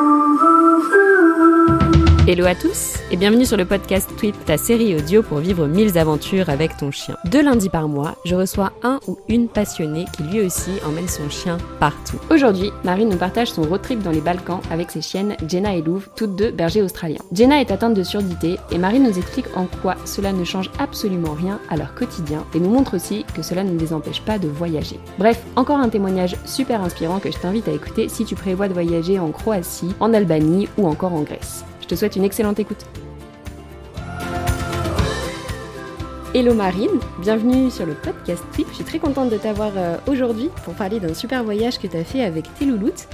Ooh. Hello à tous et bienvenue sur le podcast Tweet, ta série audio pour vivre mille aventures avec ton chien. Deux lundis par mois, je reçois un ou une passionnée qui lui aussi emmène son chien partout. Aujourd'hui, Marine nous partage son road trip dans les Balkans avec ses chiennes Jenna et Louvre, toutes deux bergers australiens. Jenna est atteinte de surdité et Marine nous explique en quoi cela ne change absolument rien à leur quotidien et nous montre aussi que cela ne les empêche pas de voyager. Bref, encore un témoignage super inspirant que je t'invite à écouter si tu prévois de voyager en Croatie, en Albanie ou encore en Grèce. Je te souhaite une excellente écoute. Hello Marine, bienvenue sur le podcast Trip. Je suis très contente de t'avoir euh, aujourd'hui pour parler d'un super voyage que tu as fait avec tes louloutes.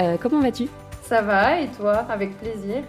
Euh, comment vas-tu? Ça va et toi? Avec plaisir.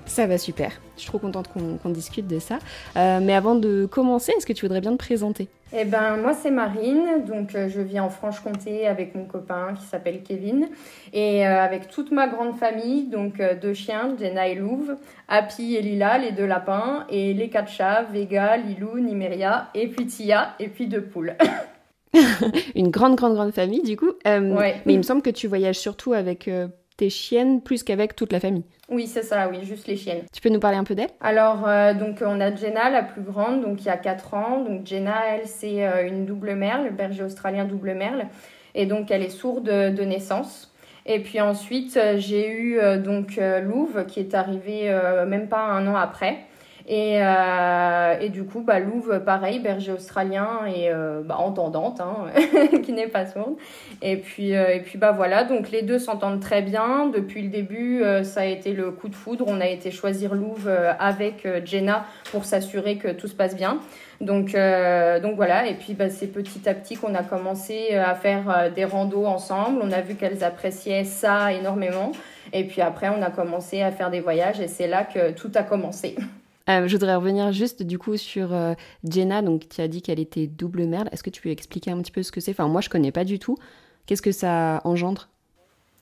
Ça va super. Je suis trop contente qu'on discute de ça. Euh, mais avant de commencer, est-ce que tu voudrais bien te présenter? Eh ben, moi c'est Marine. Donc, euh, je vis en Franche-Comté avec mon copain qui s'appelle Kevin et euh, avec toute ma grande famille. Donc, deux chiens, Jenna et Louve, Happy et Lila, les deux lapins, et les quatre chats, Vega, Lilou, Nimeria, et puis Tia, et puis deux poules. Une grande, grande, grande famille du coup. Ouais. Mais il me semble que tu voyages surtout avec tes chiennes plus qu'avec toute la famille. Oui, c'est ça, oui, juste les chiennes. Tu peux nous parler un peu d'elle Alors, euh, donc on a Jenna, la plus grande, donc il y a 4 ans. Donc Jenna, elle, c'est euh, une double merle, berger australien double merle. Et donc, elle est sourde de naissance. Et puis ensuite, euh, j'ai eu donc Louve qui est arrivée même pas un an après. Et, euh, et, du coup, bah, Louve, pareil, berger australien et euh, bah, entendante, hein, qui n'est pas sourde. Et puis, euh, et puis bah, voilà, donc les deux s'entendent très bien. Depuis le début, ça a été le coup de foudre. On a été choisir Louve avec Jenna pour s'assurer que tout se passe bien. Donc, donc voilà, et puis bah, c'est petit à petit qu'on a commencé à faire des randos ensemble. On a vu qu'elles appréciaient ça énormément. Et puis après, on a commencé à faire des voyages et c'est là que tout a commencé. Euh, je voudrais revenir juste du coup sur euh, Jenna. Donc, tu as dit qu'elle était double merle. Est-ce que tu peux expliquer un petit peu ce que c'est? Enfin, moi, je connais pas du tout. Qu'est-ce que ça engendre?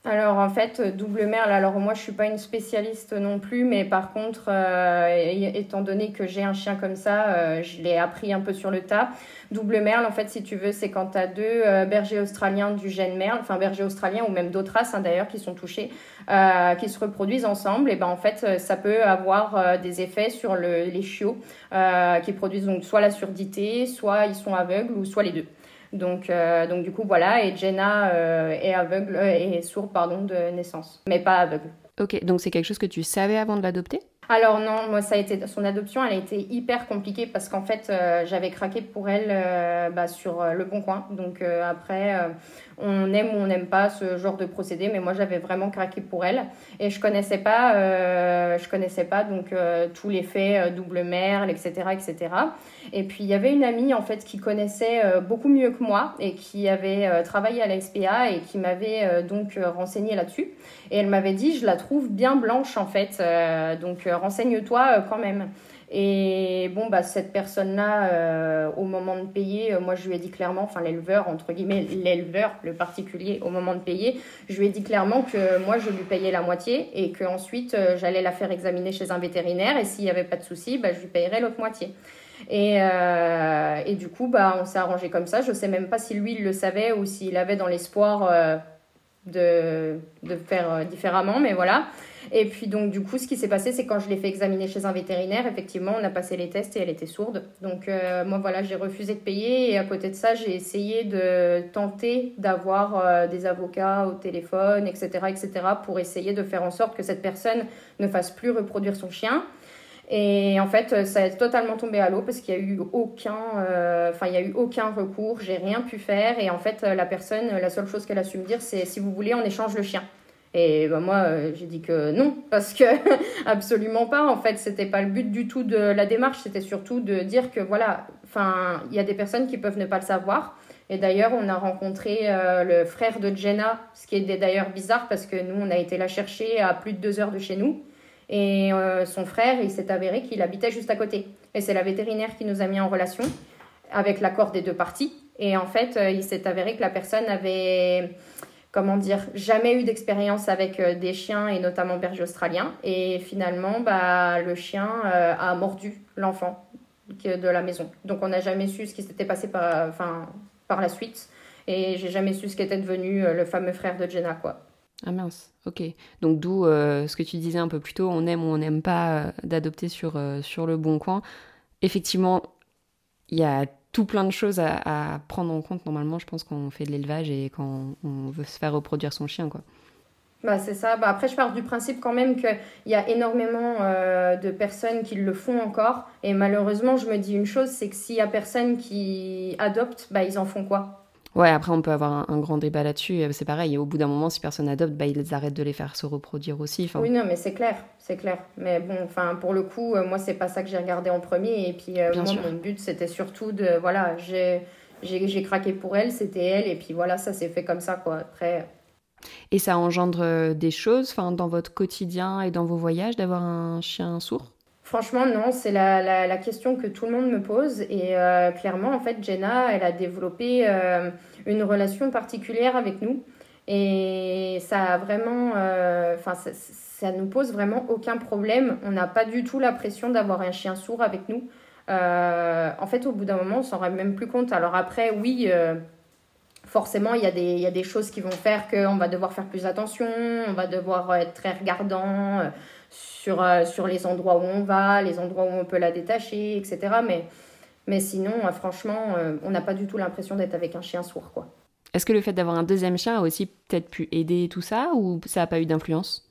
Alors en fait, double merle, alors moi je suis pas une spécialiste non plus, mais par contre, euh, étant donné que j'ai un chien comme ça, euh, je l'ai appris un peu sur le tas. Double merle, en fait, si tu veux, c'est quand tu as deux euh, bergers australiens du gène merle, enfin bergers australiens ou même d'autres races hein, d'ailleurs qui sont touchés, qui se reproduisent ensemble, et ben en fait, ça peut avoir des effets sur le, les chiots qui produisent donc soit la surdité, soit ils sont aveugles ou soit les deux. Donc, euh, donc du coup, voilà. Et Jenna euh, est aveugle, euh, et sourde, pardon, de naissance, mais pas aveugle. Ok, donc c'est quelque chose que tu savais avant de l'adopter? Alors non, moi ça a été son adoption, elle a été hyper compliquée parce qu'en fait j'avais craqué pour elle bah, sur le bon coin. Donc après on aime ou on n'aime pas ce genre de procédé, mais moi j'avais vraiment craqué pour elle et je connaissais pas, euh, je connaissais pas donc euh, tous les faits euh, double merle, etc., etc. Et puis il y avait une amie en fait qui connaissait beaucoup mieux que moi et qui avait travaillé à la SPA et qui m'avait donc renseigné là-dessus. Et elle m'avait dit je la trouve bien blanche en fait, donc renseigne-toi quand même. Et bon, bah, cette personne-là, euh, au moment de payer, euh, moi je lui ai dit clairement, enfin l'éleveur, entre guillemets, l'éleveur, le particulier, au moment de payer, je lui ai dit clairement que moi je lui payais la moitié et qu'ensuite euh, j'allais la faire examiner chez un vétérinaire et s'il n'y avait pas de souci, bah, je lui payerais l'autre moitié. Et, et, du coup, bah, on s'est arrangé comme ça. Je sais même pas si lui il le savait ou s'il avait dans l'espoir de, de faire différemment, mais voilà. Et puis donc du coup, ce qui s'est passé, c'est quand je l'ai fait examiner chez un vétérinaire, effectivement, on a passé les tests et elle était sourde. Donc euh, moi voilà, j'ai refusé de payer et à côté de ça, j'ai essayé de tenter d'avoir euh, des avocats au téléphone, etc., etc., pour essayer de faire en sorte que cette personne ne fasse plus reproduire son chien. Et en fait, ça a totalement tombé à l'eau parce qu'il n'y a eu aucun, euh, il y a eu aucun recours, j'ai rien pu faire. Et en fait, la personne, la seule chose qu'elle a su me dire, c'est si vous voulez, on échange le chien. Et ben moi, euh, j'ai dit que non, parce que absolument pas. En fait, c'était pas le but du tout de la démarche. C'était surtout de dire que voilà, enfin, il y a des personnes qui peuvent ne pas le savoir. Et d'ailleurs, on a rencontré euh, le frère de Jenna, ce qui est d'ailleurs bizarre parce que nous, on a été la chercher à plus de deux heures de chez nous. Et euh, son frère, il s'est avéré qu'il habitait juste à côté. Et c'est la vétérinaire qui nous a mis en relation avec l'accord des deux parties. Et en fait, il s'est avéré que la personne avait comment dire, jamais eu d'expérience avec euh, des chiens et notamment berger australien. Et finalement, bah, le chien euh, a mordu l'enfant de la maison. Donc on n'a jamais su ce qui s'était passé par, enfin, par la suite. Et j'ai jamais su ce qu'était devenu euh, le fameux frère de Jenna, quoi. Ah mince, ok. Donc d'où ce que tu disais un peu plus tôt, on aime ou on n'aime pas d'adopter sur, sur le bon coin. Effectivement, il y a tout plein de choses à, prendre en compte normalement, je pense, quand on fait de l'élevage et quand on veut se faire reproduire son chien. quoi. Bah, c'est ça. Bah, après, je pars du principe quand même qu'il y a énormément de personnes qui le font encore. Et malheureusement, je me dis une chose, c'est que s'il y a personne qui adopte, bah, ils en font quoi? Ouais, après, on peut avoir un, grand débat là-dessus. Euh, c'est pareil. au bout d'un moment, si personne n'adopte, bah, ils arrêtent de les faire se reproduire aussi. Oui, non, mais c'est clair. C'est clair. Mais bon, enfin, pour le coup, euh, moi, c'est pas ça que j'ai regardé en premier. Et puis, euh, moi, mon but, c'était surtout de. Voilà, j'ai, j'ai, craqué pour elle, c'était elle. Et puis, voilà, ça s'est fait comme ça, quoi. Après. Et ça engendre des choses enfin, dans votre quotidien et dans vos voyages d'avoir un chien sourd? Franchement, non, c'est la, la, question que tout le monde me pose. Et euh, clairement, en fait, Jenna, elle a développé euh, une relation particulière avec nous. Et ça a vraiment. Euh, enfin, ça, nous pose vraiment aucun problème. On n'a pas du tout la pression d'avoir un chien sourd avec nous. en fait, au bout d'un moment, on s'en rend même plus compte. Alors après, oui forcément, il y, il y a des choses qui vont faire qu'on va devoir faire plus attention, on va devoir être très regardant, sur, euh, sur les endroits où on va, les endroits où on peut la détacher, etc. Mais, mais sinon, euh, franchement, euh, on n'a pas du tout l'impression d'être avec un chien sourd. quoi. Est-ce que le fait d'avoir un deuxième chien a aussi peut-être pu aider tout ça ou ça n'a pas eu d'influence?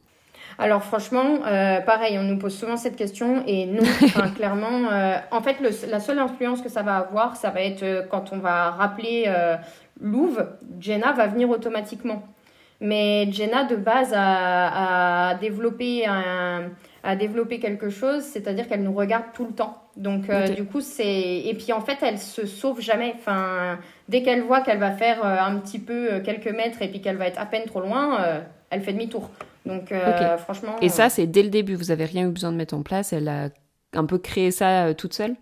Alors franchement, pareil, on nous pose souvent cette question et non, clairement, en fait, la seule influence que ça va avoir, ça va être quand on va rappeler Louve, Jenna va venir automatiquement. Mais Jenna, de base, a, développé, un, a développé quelque chose, c'est-à-dire qu'elle nous regarde tout le temps. Donc, euh, du coup, c'est. Et puis, en fait, elle se sauve jamais. Enfin, dès qu'elle voit qu'elle va faire euh, un petit peu euh, quelques mètres et puis qu'elle va être à peine trop loin, elle fait demi-tour. Donc, franchement. Et ça, c'est dès le début. Vous avez rien eu besoin de mettre en place. Elle a un peu créé ça toute seule?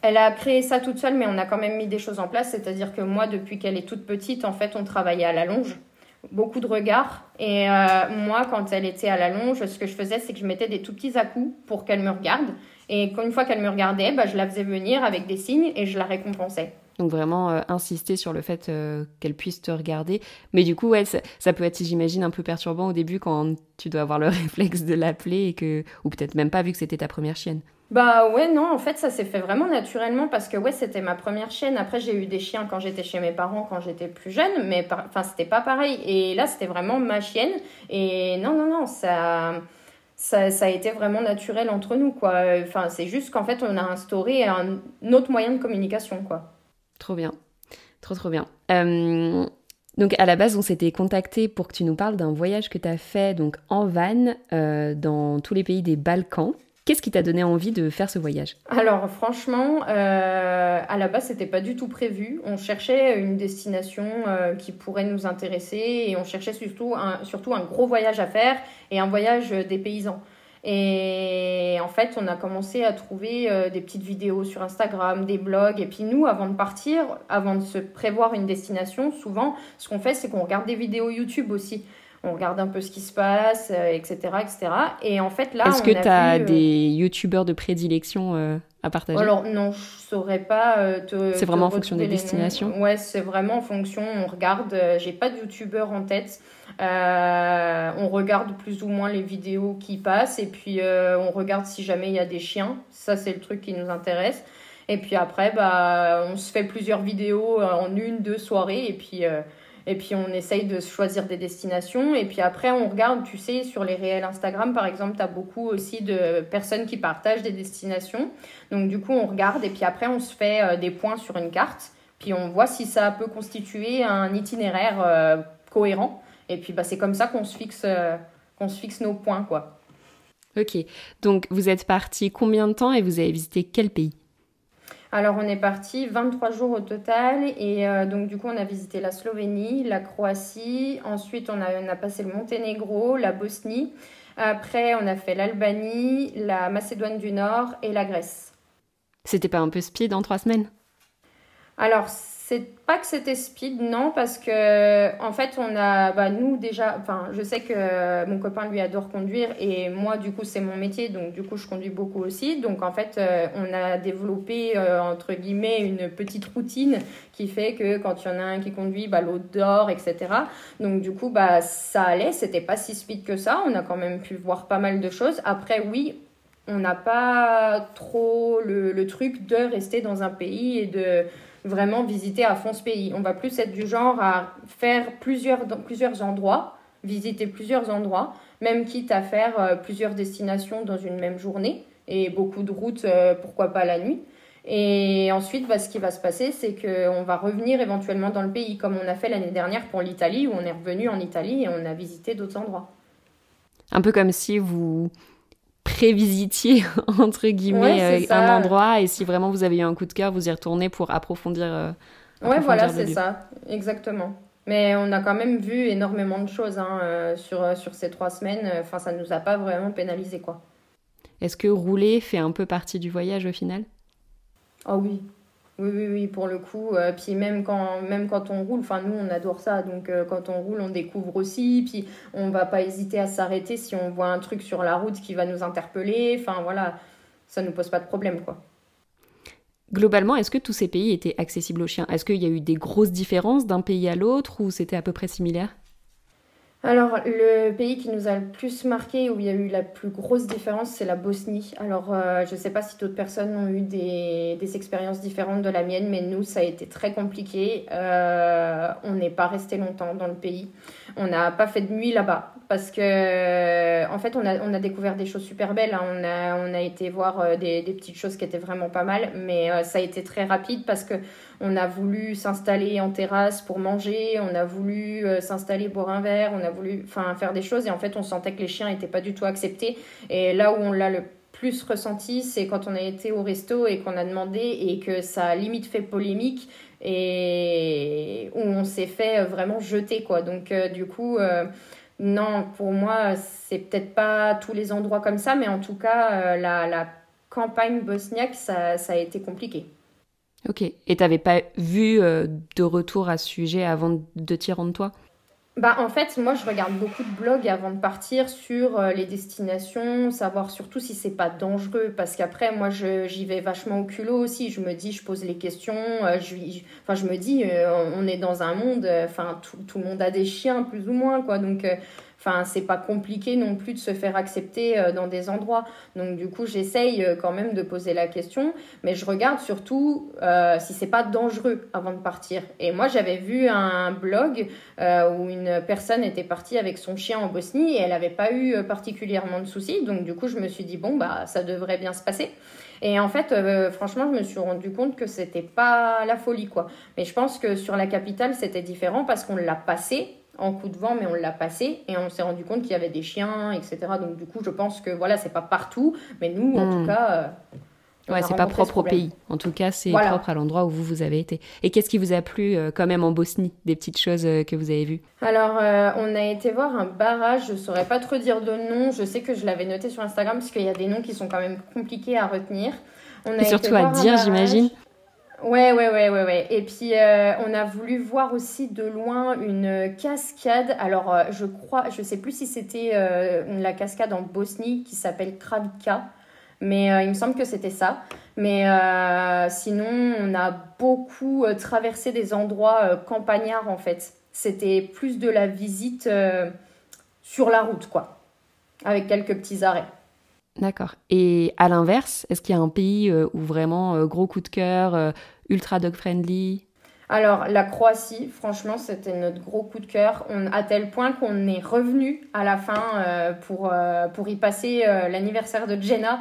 Elle a créé ça toute seule, mais on a quand même mis des choses en place. C'est-à-dire que moi, depuis qu'elle est toute petite, en fait, on travaillait à la longe beaucoup de regards. Et euh, moi, quand elle était à la longe, ce que je faisais, c'est que je mettais des tout petits à-coups pour qu'elle me regarde. Et une fois qu'elle me regardait, bah, je la faisais venir avec des signes et je la récompensais. Donc vraiment euh, insister sur le fait euh, qu'elle puisse te regarder. Mais du coup, ouais, ça, peut être, j'imagine, un peu perturbant au début quand tu dois avoir le réflexe de l'appeler et que, ou peut-être même pas vu que c'était ta première chienne. Bah ouais, non, en fait, ça s'est fait vraiment naturellement parce que ouais, c'était ma première chienne. Après, j'ai eu des chiens quand j'étais chez mes parents, quand j'étais plus jeune, mais enfin, c'était pas pareil. Et là, c'était vraiment ma chienne. Et non, non, non, ça, ça, ça, a été vraiment naturel entre nous, quoi. Enfin, c'est juste qu'en fait, on a instauré un autre moyen de communication, quoi. Trop bien. Trop, trop bien. Euh, donc, à la base, on s'était contacté pour que tu nous parles d'un voyage que tu as fait donc, en van euh, dans tous les pays des Balkans. Qu'est-ce qui t'a donné envie de faire ce voyage? Alors franchement, euh, à la base, c'était pas du tout prévu. On cherchait une destination euh, qui pourrait nous intéresser et on cherchait surtout un, gros voyage à faire et un voyage des paysans. Et en fait, on a commencé à trouver euh, des petites vidéos sur Instagram, des blogs. Et puis nous, avant de partir, avant de se prévoir une destination, souvent, ce qu'on fait, c'est qu'on regarde des vidéos YouTube aussi on regarde un peu ce qui se passe, etc., euh, etc. Et en fait, là, Est-ce que tu as euh, des youtubeurs de prédilection euh, à partager? Alors, non, je saurais pas te. C'est vraiment en fonction des destinations? Ouais, c'est vraiment en fonction. On regarde, j'ai pas de youtubeur en tête. on regarde plus ou moins les vidéos qui passent et puis on regarde si jamais il y a des chiens. Ça, c'est le truc qui nous intéresse. Et puis après, bah, on se fait plusieurs vidéos en une, deux soirées et puis et puis on essaye de choisir des destinations. Et puis après, on regarde, tu sais, sur les réels Instagram, par exemple, tu as beaucoup aussi de personnes qui partagent des destinations. Donc du coup, on regarde et puis après, on se fait euh, des points sur une carte. Puis on voit si ça peut constituer un itinéraire euh, cohérent. Et puis bah, c'est comme ça qu'on se, fixe, euh, qu'on se fixe nos points, quoi. Ok, donc vous êtes parti combien de temps et vous avez visité quel pays? Alors on est parti 23 jours au total et euh, donc du coup on a visité la Slovénie, la Croatie, ensuite on a, on a passé le Monténégro, la Bosnie, après on a fait l'Albanie, la Macédoine du Nord et la Grèce. C'était pas un peu speed en trois semaines? Alors, c'est pas que c'était speed, non, parce que en fait, on a, bah, nous déjà, enfin, je sais que mon copain lui adore conduire et moi, du coup, c'est mon métier, donc du coup, je conduis beaucoup aussi. Donc, en fait, euh, on a développé euh, entre guillemets une petite routine qui fait que quand il y en a un qui conduit, bah, l'autre dort, etc. Donc, du coup, bah, ça allait, c'était pas si speed que ça. On a quand même pu voir pas mal de choses. Après, oui, on n'a pas trop le, le truc de rester dans un pays et de vraiment visiter à fond ce pays. On va plus être du genre à faire plusieurs, plusieurs endroits, visiter plusieurs endroits, même quitte à faire euh, plusieurs destinations dans une même journée et beaucoup de routes, euh, pourquoi pas la nuit. Et ensuite, bah, ce qui va se passer, c'est qu'on va revenir éventuellement dans le pays, comme on a fait l'année dernière pour l'Italie, où on est revenu en Italie et on a visité d'autres endroits. Un peu comme si vous prévisitiez entre guillemets euh, un endroit et si vraiment vous avez eu un coup de cœur, vous y retournez pour approfondir. Euh, ouais, voilà, c'est ça, exactement. Mais on a quand même vu énormément de choses hein, euh, sur, sur ces trois semaines. Enfin, ça nous a pas vraiment pénalisé, quoi. Est-ce que rouler fait un peu partie du voyage au final? Oh oui, oui, oui, oui, pour le coup. Euh, puis même quand, même quand on roule, enfin nous on adore ça, donc euh, quand on roule on découvre aussi, puis on va pas hésiter à s'arrêter si on voit un truc sur la route qui va nous interpeller, enfin voilà, ça nous pose pas de problème quoi. Globalement, est-ce que tous ces pays étaient accessibles aux chiens? Est-ce qu'il y a eu des grosses différences d'un pays à l'autre ou c'était à peu près similaire? Alors, le pays qui nous a le plus marqué, où il y a eu la plus grosse différence, c'est la Bosnie. Alors, euh, je ne sais pas si d'autres personnes ont eu des, des, expériences différentes de la mienne, mais nous, ça a été très compliqué. Euh, on n'est pas resté longtemps dans le pays. On n'a pas fait de nuit là-bas parce que, en fait, on a, on a découvert des choses super belles. Hein. On, a, on a été voir euh, des, des, petites choses qui étaient vraiment pas mal, mais ça a été très rapide parce que on a voulu s'installer en terrasse pour manger, on a voulu euh, s'installer boire un verre, on a voulu faire des choses et en fait on sentait que les chiens n'étaient pas du tout acceptés. Et là où on l'a le plus ressenti, c'est quand on a été au resto et qu'on a demandé et que ça a limite fait polémique et où on s'est fait vraiment jeter quoi. Donc euh, du coup euh, non, pour moi c'est peut-être pas tous les endroits comme ça, mais en tout cas la, campagne bosniaque ça a été compliqué. Ok. Et t'avais pas vu euh, de retour à ce sujet avant de t'y rendre toi? Bah, en fait, moi, je regarde beaucoup de blogs avant de partir sur euh, les destinations, savoir surtout si c'est pas dangereux. Parce qu'après, moi, j'y vais vachement au culot aussi. Je me dis, je pose les questions. Euh, je, je me dis, on est dans un monde, enfin, tout, tout, le monde a des chiens, plus ou moins, quoi. Donc, Enfin, c'est pas compliqué non plus de se faire accepter euh, dans des endroits. Donc, du coup, j'essaye euh, quand même de poser la question, mais je regarde surtout euh, si c'est pas dangereux avant de partir. Et moi, j'avais vu un blog où une personne était partie avec son chien en Bosnie et elle n'avait pas eu particulièrement de soucis. Donc, du coup, je me suis dit, bon, bah, ça devrait bien se passer. Et en fait, franchement, je me suis rendu compte que c'était pas la folie, quoi. Mais je pense que sur la capitale, c'était différent parce qu'on l'a passé en coup de vent, mais on l'a passé et on s'est rendu compte qu'il y avait des chiens, etc. Donc du coup, je pense que voilà, c'est pas partout, mais nous, en tout hmm. cas. Euh, ouais, c'est pas propre au pays. En tout cas, c'est propre à l'endroit où vous, vous avez été. Et qu'est-ce qui vous a plu euh, quand même en Bosnie Des petites choses euh, que vous avez vues? Alors, on a été voir un barrage. Je saurais pas trop dire de nom. Je sais que je l'avais noté sur Instagram parce qu'il y a des noms qui sont quand même compliqués à retenir. On a Et surtout à dire, j'imagine. Ouais, ouais, ouais, ouais, ouais. Et puis, euh, on a voulu voir aussi de loin une cascade. Alors, euh, je crois, je sais plus si c'était euh, la cascade en Bosnie qui s'appelle Kravika, mais il me semble que c'était ça. Mais sinon, on a beaucoup traversé des endroits campagnards, en fait. C'était plus de la visite sur la route, quoi, avec quelques petits arrêts. D'accord. Et à l'inverse, est-ce qu'il y a un pays où vraiment gros coup de cœur, ultra dog friendly? Alors, la Croatie, franchement, c'était notre gros coup de cœur. On, à tel point qu'on est revenu à la fin euh, pour, euh, pour y passer euh, l'anniversaire de Jenna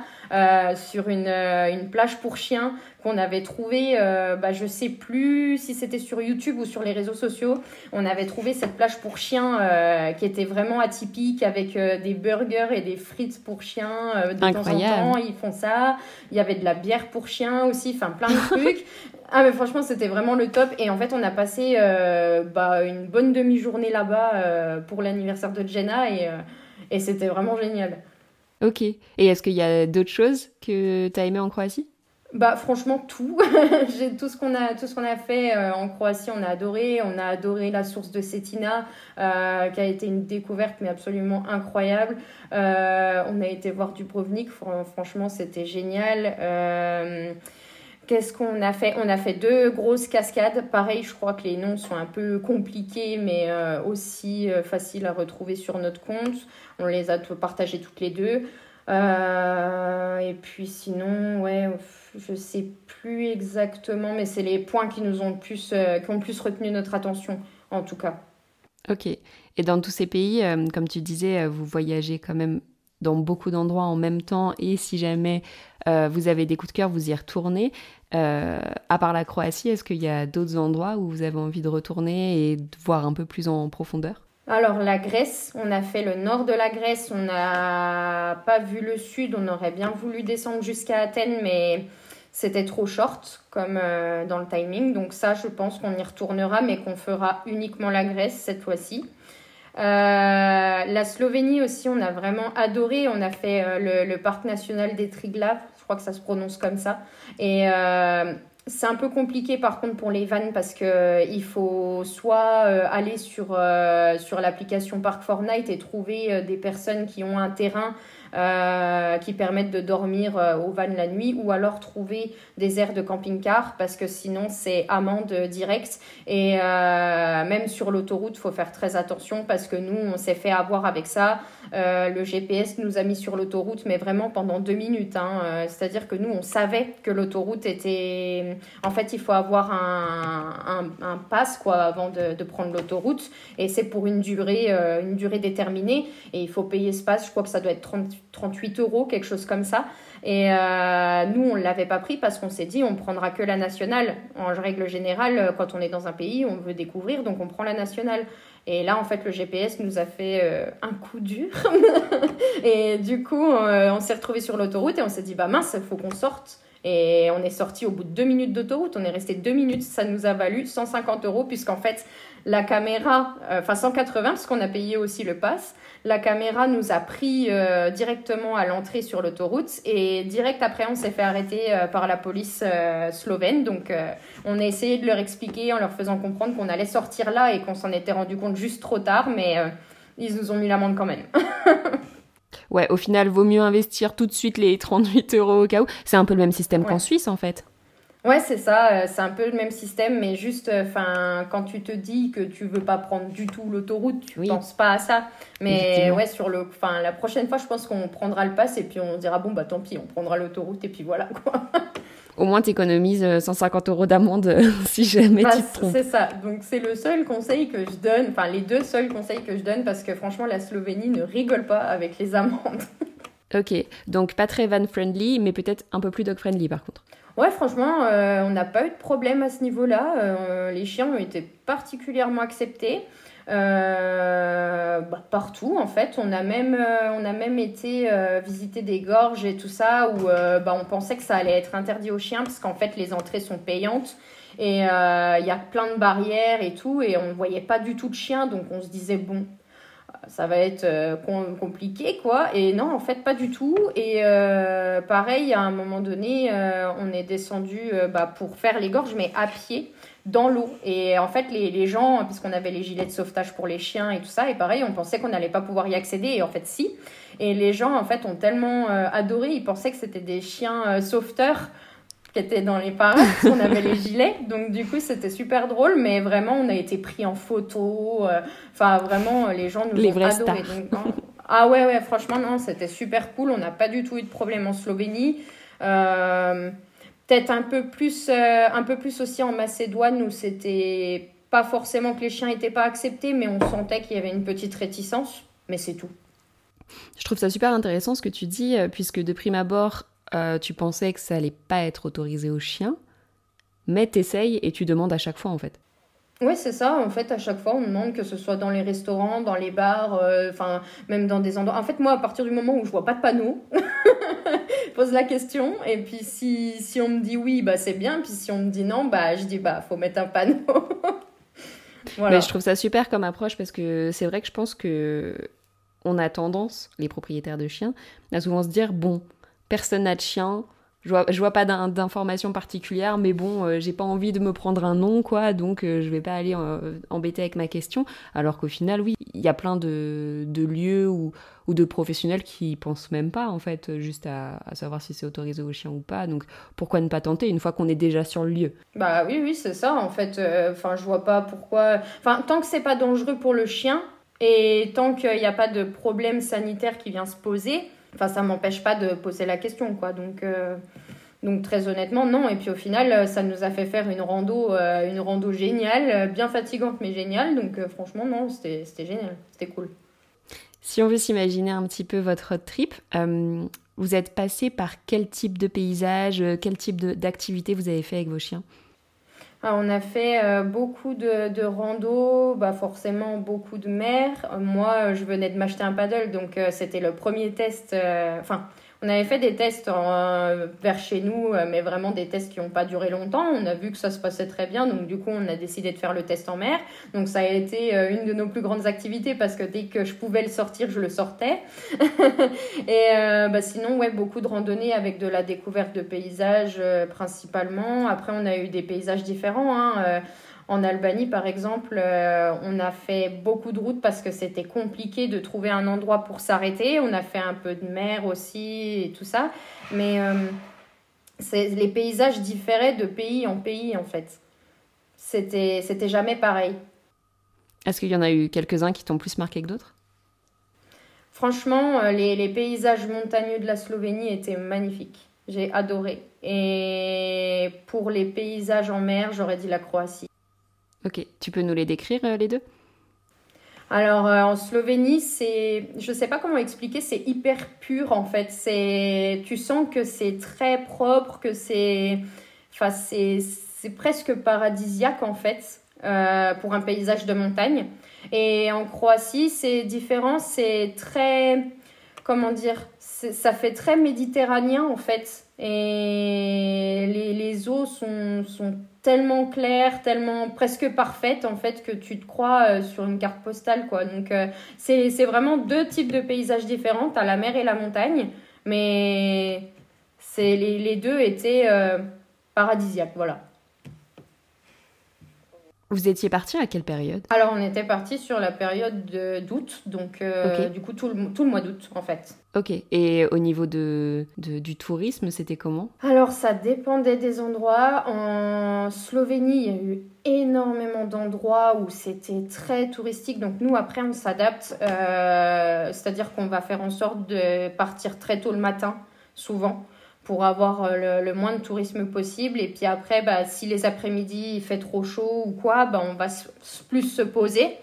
sur une, une, plage pour chiens qu'on avait trouvé, bah, je sais plus si c'était sur YouTube ou sur les réseaux sociaux. On avait trouvé cette plage pour chiens qui était vraiment atypique avec des burgers et des frites pour chiens. de Incroyable. temps en temps, ils font ça. Il y avait de la bière pour chiens aussi, enfin plein de trucs. Ah mais franchement c'était vraiment le top et en fait on a passé euh, bah, une bonne demi-journée là-bas euh, pour l'anniversaire de Jenna et, euh, et c'était vraiment génial. Ok. Et est-ce qu'il y a d'autres choses que tu as aimé en Croatie? Bah franchement tout. J'ai tout ce qu'on a tout ce qu'on a fait en Croatie, on a adoré. On a adoré la source de Cetina, euh, qui a été une découverte mais absolument incroyable. Euh, on a été voir Dubrovnik, franchement c'était génial. Qu'est-ce qu'on a fait? On a fait deux grosses cascades. Pareil, je crois que les noms sont un peu compliqués, mais aussi faciles à retrouver sur notre compte. On les a partagés toutes les deux. et puis sinon, ouais je sais plus exactement, mais c'est les points qui nous ont plus, euh, qui ont plus retenu notre attention, en tout cas. Ok. Et dans tous ces pays, euh, comme tu disais, euh, vous voyagez quand même dans beaucoup d'endroits en même temps, et si jamais vous avez des coups de cœur, vous y retournez. À part la Croatie, est-ce qu'il y a d'autres endroits où vous avez envie de retourner et de voir un peu plus en profondeur? Alors la Grèce, on a fait le nord de la Grèce, on n'a pas vu le sud, on aurait bien voulu descendre jusqu'à Athènes, mais c'était trop short comme euh, dans le timing. Donc ça, je pense qu'on y retournera, mais qu'on fera uniquement la Grèce cette fois-ci. Euh, la Slovénie aussi, on a vraiment adoré. On a fait euh, le, parc national des Triglav, je que ça se prononce comme ça. Et c'est un peu compliqué par contre pour les vannes parce que il faut soit aller sur, sur l'application Park Fortnite et trouver des personnes qui ont un terrain euh, qui permettent de dormir euh, au van la nuit ou alors trouver des aires de camping-car parce que sinon c'est amende directe. Et euh, même sur l'autoroute faut faire très attention parce que nous on s'est fait avoir avec ça. Le GPS nous a mis sur l'autoroute mais vraiment pendant deux minutes hein. c'est à dire que nous on savait que l'autoroute était en fait il faut avoir un, un, un pass quoi avant de, de prendre l'autoroute. Et c'est pour une durée une durée déterminée. Et il faut payer ce pass je crois que ça doit être 30 38 euros, quelque chose comme ça. Et euh, nous, on ne l'avait pas pris parce qu'on s'est dit, on prendra que la nationale. En règle générale, euh, quand on est dans un pays, on veut découvrir, donc on prend la nationale. Et là, en fait, le GPS nous a fait euh, un coup dur. et du coup, on s'est retrouvé sur l'autoroute et on s'est dit, bah mince, il faut qu'on sorte. Et on est sorti au bout de deux minutes d'autoroute. On est resté deux minutes. Ça nous a valu 150 euros, puisqu'en fait, la caméra, enfin 180, parce qu'on a payé aussi le pass. La caméra nous a pris euh, directement à l'entrée sur l'autoroute et direct après, on s'est fait arrêter euh, par la police euh, slovène. Donc, on a essayé de leur expliquer en leur faisant comprendre qu'on allait sortir là et qu'on s'en était rendu compte juste trop tard, mais ils nous ont mis l'amende quand même. ouais, au final, vaut mieux investir tout de suite les 38 euros au cas où. C'est un peu le même système qu'en Suisse, en fait. Ouais, c'est ça, euh, c'est un peu le même système, mais juste, euh, enfin, quand tu te dis que tu veux pas prendre du tout l'autoroute, tu ne penses pas à ça. Mais ouais, sur le, enfin, la prochaine fois, je pense qu'on prendra le pass et puis on dira bon bah tant pis, on prendra l'autoroute et puis voilà quoi. Au moins, tu économises 150 euros d'amende si jamais tu te trompes. C'est ça. Donc, c'est le seul conseil que je donne, enfin, les deux seuls conseils que je donne parce que franchement, la Slovénie ne rigole pas avec les amendes. ok, donc pas très van-friendly, mais peut-être un peu plus dog-friendly par contre. Ouais, franchement, euh, on n'a pas eu de problème à ce niveau-là. Euh, les chiens ont été particulièrement acceptés. Euh, bah, partout en fait on a même été visiter des gorges et tout ça où bah, on pensait que ça allait être interdit aux chiens parce qu'en fait les entrées sont payantes et il y a plein de barrières et tout et on voyait pas du tout de chiens donc on se disait bon ça va être euh, compliqué, quoi. Et non, en fait, pas du tout. Et euh, pareil, à un moment donné, euh, on est descendu bah, pour faire les gorges, mais à pied, dans l'eau. Et en fait, les, les gens, puisqu'on avait les gilets de sauvetage pour les chiens et tout ça, et pareil, on pensait qu'on n'allait pas pouvoir y accéder. Et en fait, si. Et les gens, en fait, ont tellement adoré, ils pensaient que c'était des chiens sauveteurs qui étaient dans les parcs, on avait les gilets, donc du coup c'était super drôle, mais vraiment on a été pris en photo, euh, enfin vraiment les gens nous les ont adorés. ah ouais ouais franchement non c'était super cool, on n'a pas du tout eu de problème en Slovénie. Euh, peut-être un peu plus euh, un peu plus aussi en Macédoine où c'était pas forcément que les chiens n'étaient pas acceptés, mais on sentait qu'il y avait une petite réticence, mais c'est tout. Je trouve ça super intéressant ce que tu dis, puisque de prime abord, euh, tu pensais que ça allait pas être autorisé aux chiens, mais t'essayes et tu demandes à chaque fois en fait. Oui, c'est ça. En fait, à chaque fois, on demande que ce soit dans les restaurants, dans les bars, euh, enfin, même dans des endroits. En fait, moi, à partir du moment où je vois pas de panneau, pose la question. Et puis, si, si on me dit oui, bah, c'est bien. Puis, si on me dit non, bah, je dis, bah, faut mettre un panneau. voilà. Mais je trouve ça super comme approche parce que c'est vrai que je pense que on a tendance, les propriétaires de chiens, à souvent se dire, bon, personne n'a de chien, je vois, vois pas d'informations particulières, mais bon, euh, j'ai pas envie de me prendre un nom, quoi, donc euh, je vais pas aller euh, embêter avec ma question. Alors qu'au final, oui, il y a plein de, lieux ou, de professionnels qui pensent même pas, en fait, juste à, savoir si c'est autorisé aux chiens ou pas. Donc pourquoi ne pas tenter une fois qu'on est déjà sur le lieu? Bah oui, oui, c'est ça, en fait. Enfin, je vois pas pourquoi. Enfin, tant que c'est pas dangereux pour le chien et tant qu'il n'y a pas de problème sanitaire qui vient se poser Enfin, ça m'empêche pas de poser la question, quoi. Donc, euh, donc très honnêtement, non. Et puis au final, ça nous a fait faire une rando, euh, une rando géniale, bien fatigante mais géniale. Donc euh, franchement, non, c'était génial, c'était cool. Si on veut s'imaginer un petit peu votre trip, vous êtes passé par quel type de paysage, quel type d'activité vous avez fait avec vos chiens? On a fait beaucoup de, de rando, bah forcément beaucoup de mer. moi, je venais de m'acheter un paddle, donc c'était le premier test. Enfin, on avait fait des tests euh, vers chez nous, euh, mais vraiment des tests qui n'ont pas duré longtemps. On a vu que ça se passait très bien, donc du coup, on a décidé de faire le test en mer. Donc ça a été euh, une de nos plus grandes activités parce que dès que je pouvais le sortir, je le sortais. Et bah, sinon, ouais, beaucoup de randonnées avec de la découverte de paysages principalement. Après, on a eu des paysages différents. Hein, en Albanie, par exemple, euh, on a fait beaucoup de routes parce que c'était compliqué de trouver un endroit pour s'arrêter. On a fait un peu de mer aussi et tout ça. Mais euh, les paysages différaient de pays en pays, en fait. C'était, jamais pareil. Est-ce qu'il y en a eu quelques-uns qui t'ont plus marqué que d'autres? Franchement, euh, les, les paysages montagneux de la Slovénie étaient magnifiques. J'ai adoré. Et pour les paysages en mer, j'aurais dit la Croatie. Ok, tu peux nous les décrire euh, les deux? Alors euh, en Slovénie, c'est, je sais pas comment expliquer, c'est hyper pur en fait. C'est, tu sens que c'est très propre, que c'est, enfin c'est, c'est presque paradisiaque en fait euh, pour un paysage de montagne. Et en Croatie, c'est différent, c'est très, comment dire, ça fait très méditerranéen en fait. Et les, les eaux sont, sont tellement claires, tellement presque parfaites en fait que tu te crois euh, sur une carte postale quoi. Donc euh, c'est vraiment deux types de paysages différents, tu as la mer et la montagne, mais c'est les, les, deux étaient euh, paradisiaques, voilà. Vous étiez parti à quelle période? Alors, on était parti sur la période d'août, donc euh, du coup tout le, tout le mois d'août en fait. Ok, et au niveau de, du tourisme, c'était comment? Alors, ça dépendait des endroits. En Slovénie, il y a eu énormément d'endroits où c'était très touristique, donc nous, après, on s'adapte, euh, c'est-à-dire qu'on va faire en sorte de partir très tôt le matin, souvent pour avoir euh, le, moins de tourisme possible. Et puis après, bah, si les après-midi il fait trop chaud ou quoi, bah, on va plus se poser.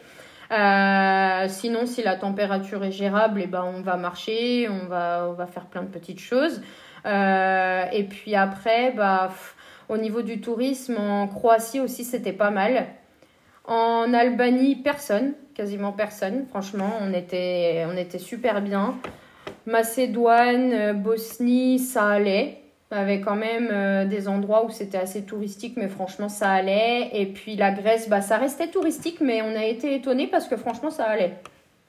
Euh, sinon, si la température est gérable, et ben on va marcher, on va, on va faire plein de petites choses. Euh, et puis après, bah, au niveau du tourisme, en Croatie aussi, c'était pas mal. En Albanie, personne, quasiment personne. Franchement, on était, on était super bien. Macédoine, euh, Bosnie, ça allait. Avait quand même euh, des endroits où c'était assez touristique, mais franchement, ça allait. Et puis la Grèce, bah, ça restait touristique, mais on a été étonnés parce que franchement, ça allait.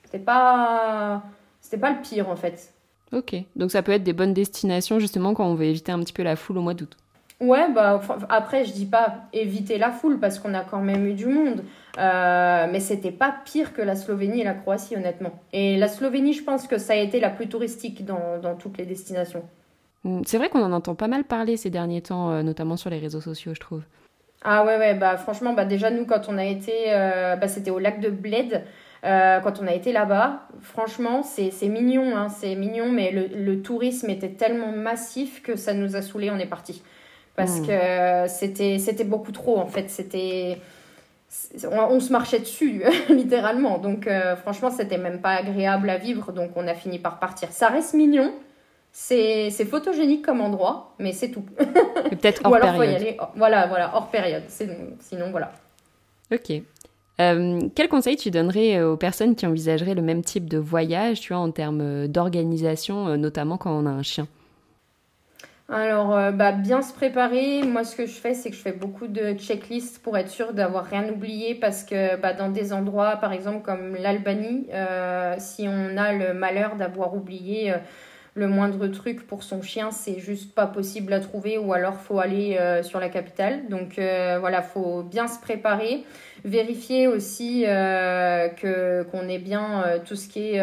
C'était pas... C'était pas le pire, en fait. Ok, donc ça peut être des bonnes destinations, justement, quand on veut éviter un petit peu la foule au mois d'août. Ouais, bah après, je dis pas éviter la foule parce qu'on a quand même eu du monde. Euh, mais c'était pas pire que la Slovénie et la Croatie, honnêtement. Et la Slovénie, je pense que ça a été la plus touristique dans, dans toutes les destinations. Mm, c'est vrai qu'on en entend pas mal parler ces derniers temps, euh, notamment sur les réseaux sociaux, je trouve. Ah ouais, ouais, bah franchement, bah déjà, nous, quand on a été. Euh, bah, c'était au lac de Bled. quand on a été là-bas, franchement, c'est mignon, hein, c'est mignon, mais le, le, tourisme était tellement massif que ça nous a saoulés, on est parti parce mmh. que c'était c'était beaucoup trop en fait. C'était on, se marchait dessus littéralement. Donc euh, franchement c'était même pas agréable à vivre. Donc on a fini par partir. Ça reste mignon. C'est photogénique comme endroit mais c'est tout. Peut-être hors Ou alors période. Faut y aller, voilà voilà hors période. Sinon voilà. Ok. Euh, quel conseil tu donnerais aux personnes qui envisageraient le même type de voyage, tu vois, en termes d'organisation, notamment quand on a un chien? Alors, euh, bah, bien se préparer. Moi, ce que je fais, c'est que je fais beaucoup de checklists pour être sûr d'avoir rien oublié parce que bah, dans des endroits, par exemple comme l'Albanie, euh, si on a le malheur d'avoir oublié, euh, le moindre truc pour son chien, c'est juste pas possible à trouver ou alors faut aller sur la capitale. Donc voilà, faut bien se préparer, vérifier aussi que qu'on ait bien tout ce qui est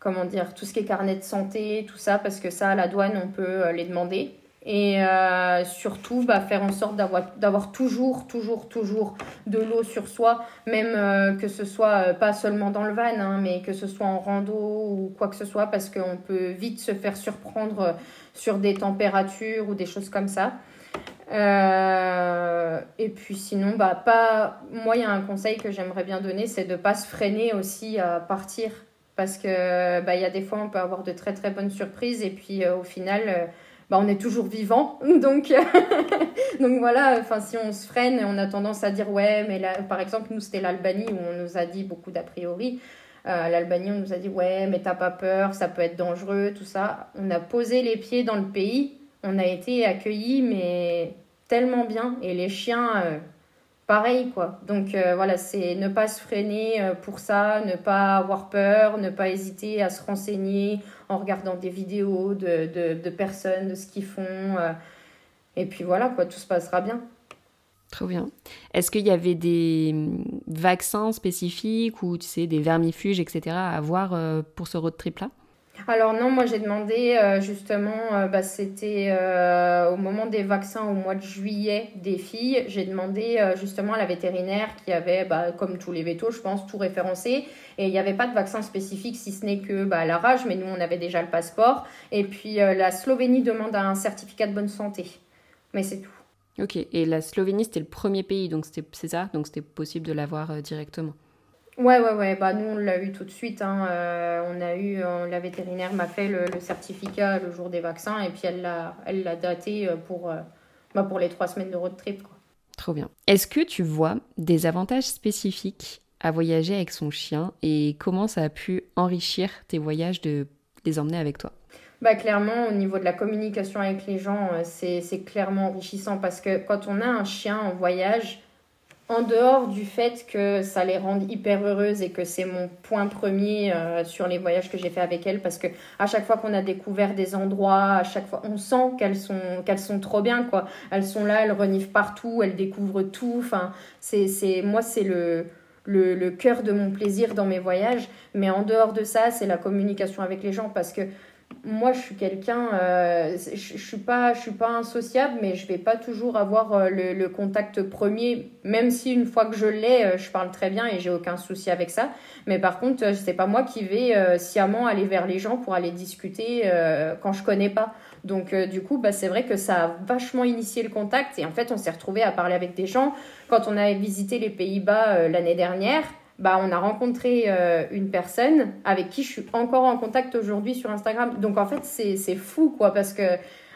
comment dire, tout ce qui est carnet de santé, tout ça parce que ça à la douane on peut les demander. Et euh, surtout, bah, faire en sorte d'avoir toujours, toujours, toujours de l'eau sur soi, même euh, que ce soit euh, pas seulement dans le van, hein, mais que ce soit en rando ou quoi que ce soit, parce qu'on peut vite se faire surprendre sur des températures ou des choses comme ça. et puis sinon, bah, pas... moi, il y a un conseil que j'aimerais bien donner, c'est de ne pas se freiner aussi à partir. Parce que bah, y a des fois, on peut avoir de très très bonnes surprises, et puis au final bah, on est toujours vivant. Donc, donc voilà, enfin, si on se freine, on a tendance à dire ouais, mais là, par exemple, nous, c'était l'Albanie où on nous a dit beaucoup d'a priori. Euh, L'Albanie, on nous a dit ouais, mais t'as pas peur, ça peut être dangereux, tout ça. On a posé les pieds dans le pays, on a été accueillis, mais tellement bien. Et les chiens, euh, pareil quoi. Donc euh, voilà, c'est ne pas se freiner euh, pour ça, ne pas avoir peur, ne pas hésiter à se renseigner en regardant des vidéos de, de, personnes, de ce qu'ils font. Euh, et puis voilà quoi, tout se passera bien. Trop bien. Est-ce qu'il y avait des hum, vaccins spécifiques ou tu des vermifuges etc à avoir pour ce road trip là alors non, moi j'ai demandé euh, justement, euh, bah, c'était euh, au moment des vaccins au mois de juillet des filles, j'ai demandé justement à la vétérinaire qui avait, bah, comme tous les vétos, je pense, tout référencé. Et il n'y avait pas de vaccin spécifique si ce n'est que bah, la rage, mais nous on avait déjà le passeport. Et puis la Slovénie demande un certificat de bonne santé. Mais c'est tout. Ok, et la Slovénie c'était le premier pays, donc c'est ça, donc c'était possible de l'avoir directement? Ouais, ouais, ouais. Bah, nous, on l'a eu tout de suite. Hein. Euh, on a eu, euh, la vétérinaire m'a fait le, certificat le jour des vaccins et puis elle l'a, elle l'a daté euh, pour, bah, pour les trois semaines de road trip. Quoi. Trop bien. Est-ce que tu vois des avantages spécifiques à voyager avec son chien et comment ça a pu enrichir tes voyages de les emmener avec toi? Bah, clairement, au niveau de la communication avec les gens, c'est, c'est clairement enrichissant parce que quand on a un chien en voyage, en dehors du fait que ça les rende hyper heureuses et que c'est mon point premier euh, sur les voyages que j'ai fait avec elles parce que à chaque fois qu'on a découvert des endroits, à chaque fois on sent qu'elles sont trop bien quoi. Elles sont là, elles reniflent partout, elles découvrent tout. Enfin, c'est c'est moi c'est le le, le cœur de mon plaisir dans mes voyages. Mais en dehors de ça, c'est la communication avec les gens parce que moi, je suis quelqu'un, euh, je, je suis pas, je suis pas insociable, mais je vais pas toujours avoir euh, le, le, contact premier, même si une fois que je l'ai, euh, je parle très bien et j'ai aucun souci avec ça. Mais par contre, c'est pas moi qui vais sciemment aller vers les gens pour aller discuter quand je connais pas. Donc du coup, bah, c'est vrai que ça a vachement initié le contact et en fait, on s'est retrouvé à parler avec des gens quand on avait visité les Pays-Bas l'année dernière bah, on a rencontré euh, une personne avec qui je suis encore en contact aujourd'hui sur Instagram. Donc en fait, c'est fou, quoi, parce que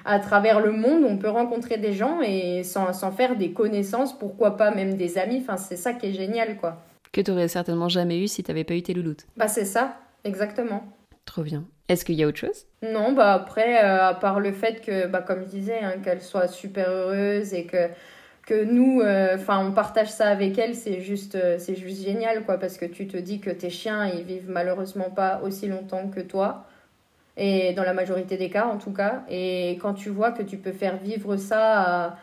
à travers le monde, on peut rencontrer des gens et sans, sans faire des connaissances, pourquoi pas même des amis. Enfin, c'est ça qui est génial, quoi. Que tu aurais certainement jamais eu si tu n'avais pas eu tes louloutes. Bah, c'est ça, exactement. Trop bien. Est-ce qu'il y a autre chose? Non, bah après, euh, à part le fait que, bah, comme je disais, hein, qu'elle soit super heureuse et que que nous, euh, enfin, on partage ça avec elle, c'est juste, euh, c'est juste génial, quoi, parce que tu te dis que tes chiens, ils vivent malheureusement pas aussi longtemps que toi, et dans la majorité des cas, en tout cas, et quand tu vois que tu peux faire vivre ça à,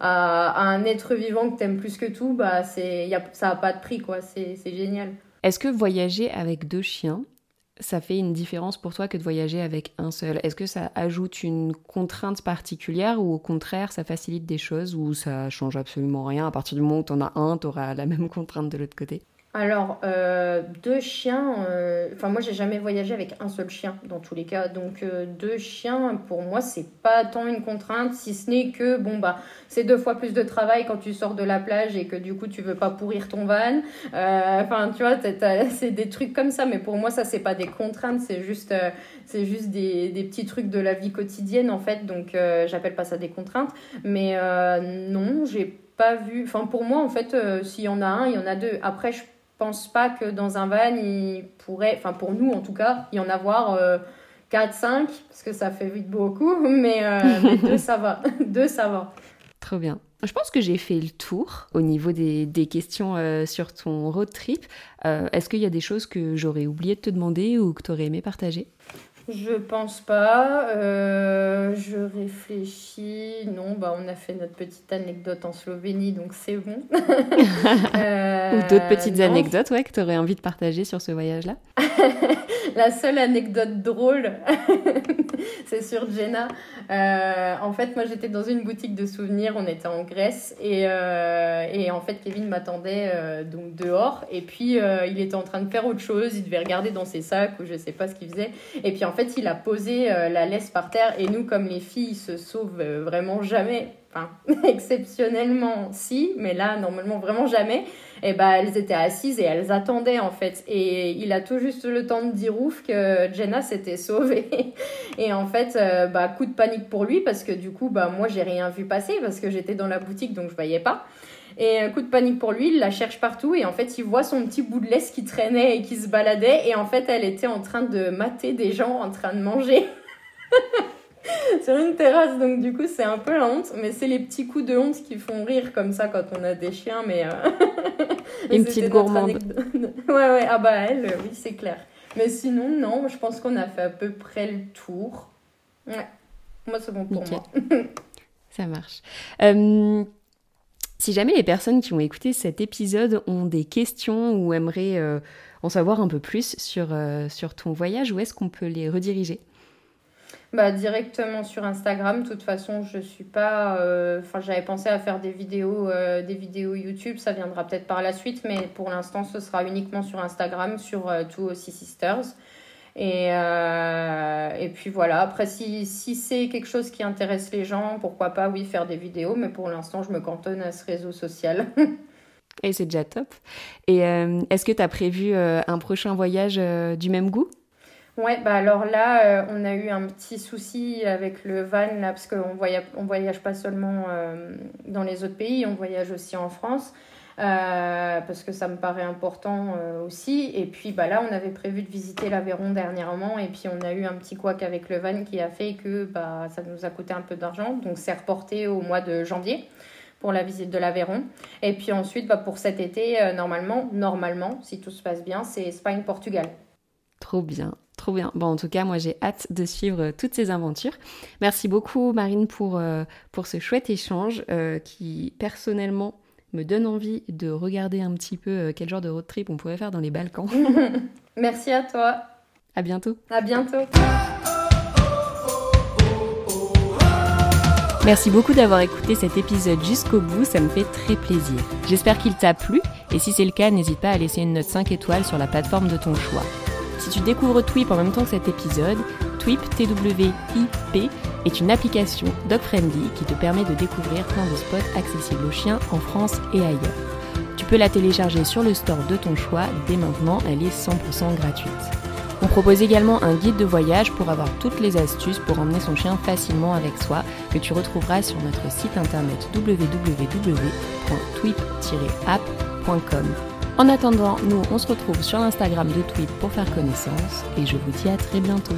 à, un être vivant que t'aimes plus que tout, bah, c'est, ça a pas de prix, quoi, c'est, c'est génial. Est-ce que voyager avec deux chiens, ça fait une différence pour toi que de voyager avec un seul. Est-ce que ça ajoute une contrainte particulière ou au contraire ça facilite des choses ou ça change absolument rien? À partir du moment où tu en as un, tu auras la même contrainte de l'autre côté? Alors, euh, deux chiens, euh, enfin moi j'ai jamais voyagé avec un seul chien dans tous les cas, donc euh, deux chiens pour moi c'est pas tant une contrainte si ce n'est que bon bah c'est deux fois plus de travail quand tu sors de la plage et que du coup tu veux pas pourrir ton van, enfin tu vois c'est des trucs comme ça, mais pour moi ça c'est pas des contraintes, c'est juste c'est juste des, des, petits trucs de la vie quotidienne en fait, donc j'appelle pas ça des contraintes, mais non j'ai pas vu, enfin pour moi en fait s'il y en a un, il y en a deux. Après je pense pas que dans un van, il pourrait, enfin pour nous en tout cas, y en avoir 4, euh, 5, parce que ça fait vite beaucoup, mais, euh, mais deux, ça va. deux, ça va. Trop bien. Je pense que j'ai fait le tour au niveau des, des questions euh, sur ton road trip. Est-ce qu'il y a des choses que j'aurais oublié de te demander ou que tu aurais aimé partager? Je pense pas. Euh, je réfléchis. Non, bah on a fait notre petite anecdote en Slovénie, donc c'est bon. Ou d'autres petites anecdotes, ouais, que tu aurais envie de partager sur ce voyage-là La seule anecdote drôle, c'est sur Jenna. Euh, en fait, moi, j'étais dans une boutique de souvenirs. On était en Grèce et, euh, et en fait, Kevin m'attendait euh, donc dehors. Et puis, il était en train de faire autre chose. Il devait regarder dans ses sacs ou je sais pas ce qu'il faisait. Et puis, en fait, il a posé la laisse par terre. Et nous, comme les filles, se sauvent vraiment jamais. Enfin, exceptionnellement, si, mais là, normalement, vraiment jamais et bah elles étaient assises et elles attendaient en fait. Et il a tout juste le temps de dire ouf que Jenna s'était sauvée. et en fait, euh, bah coup de panique pour lui parce que du coup, bah moi j'ai rien vu passer parce que j'étais dans la boutique donc je voyais pas. Et un coup de panique pour lui, il la cherche partout et en fait il voit son petit bout de laisse qui traînait et qui se baladait et en fait elle était en train de mater des gens en train de manger. sur une terrasse. Donc, du coup, c'est un peu la honte. Mais c'est les petits coups de honte qui font rire comme ça quand on a des chiens. Mais. Euh, une petite gourmande. ouais, ouais. Ah, bah, elle, oui, c'est clair. Mais sinon, non, je pense qu'on a fait à peu près le tour. Ouais. Moi, c'est bon pour moi. ça marche. Euh, si jamais les personnes qui ont écouté cet épisode ont des questions ou aimeraient euh, en savoir un peu plus sur, sur ton voyage, où est-ce qu'on peut les rediriger? Bah, directement sur Instagram. De toute façon, je suis pas. Euh, enfin, j'avais pensé à faire des vidéos, euh, des vidéos YouTube. Ça viendra peut-être par la suite, mais pour l'instant, ce sera uniquement sur Instagram, sur euh, Two Sisters. Et, et puis voilà. Après, si, si c'est quelque chose qui intéresse les gens, pourquoi pas, oui, faire des vidéos. Mais pour l'instant, je me cantonne à ce réseau social. et c'est déjà top. Et est-ce que tu as prévu un prochain voyage du même goût? Ouais, bah alors là, euh, on a eu un petit souci avec le van, là, parce qu'on voyage, on voyage pas seulement euh, dans les autres pays, on voyage aussi en France, euh, parce que ça me paraît important aussi. Et puis bah là, on avait prévu de visiter l'Aveyron dernièrement, et puis on a eu un petit couac avec le van qui a fait que bah, ça nous a coûté un peu d'argent, donc c'est reporté au mois de janvier pour la visite de l'Aveyron. Et puis ensuite, bah, pour cet été, normalement, normalement, si tout se passe bien, c'est Espagne-Portugal. Trop bien. Trop bien. Bon, en tout cas, moi, j'ai hâte de suivre euh, toutes ces aventures. Merci beaucoup, Marine, pour, euh, pour ce chouette échange euh, qui, personnellement, me donne envie de regarder un petit peu quel genre de road trip on pourrait faire dans les Balkans. Merci à toi. À bientôt. À bientôt. Merci beaucoup d'avoir écouté cet épisode jusqu'au bout, ça me fait très plaisir. J'espère qu'il t'a plu et si c'est le cas, n'hésite pas à laisser une note 5 étoiles sur la plateforme de ton choix. Si tu découvres Twip en même temps que cet épisode, Twip, T-W-I-P, est une application dog-friendly qui te permet de découvrir plein de spots accessibles aux chiens en France et ailleurs. Tu peux la télécharger sur le store de ton choix, dès maintenant elle est 100% gratuite. On propose également un guide de voyage pour avoir toutes les astuces pour emmener son chien facilement avec soi que tu retrouveras sur notre site internet www.twip-app.com. En attendant, nous, on se retrouve sur l'Instagram de Tweet pour faire connaissance et je vous dis à très bientôt.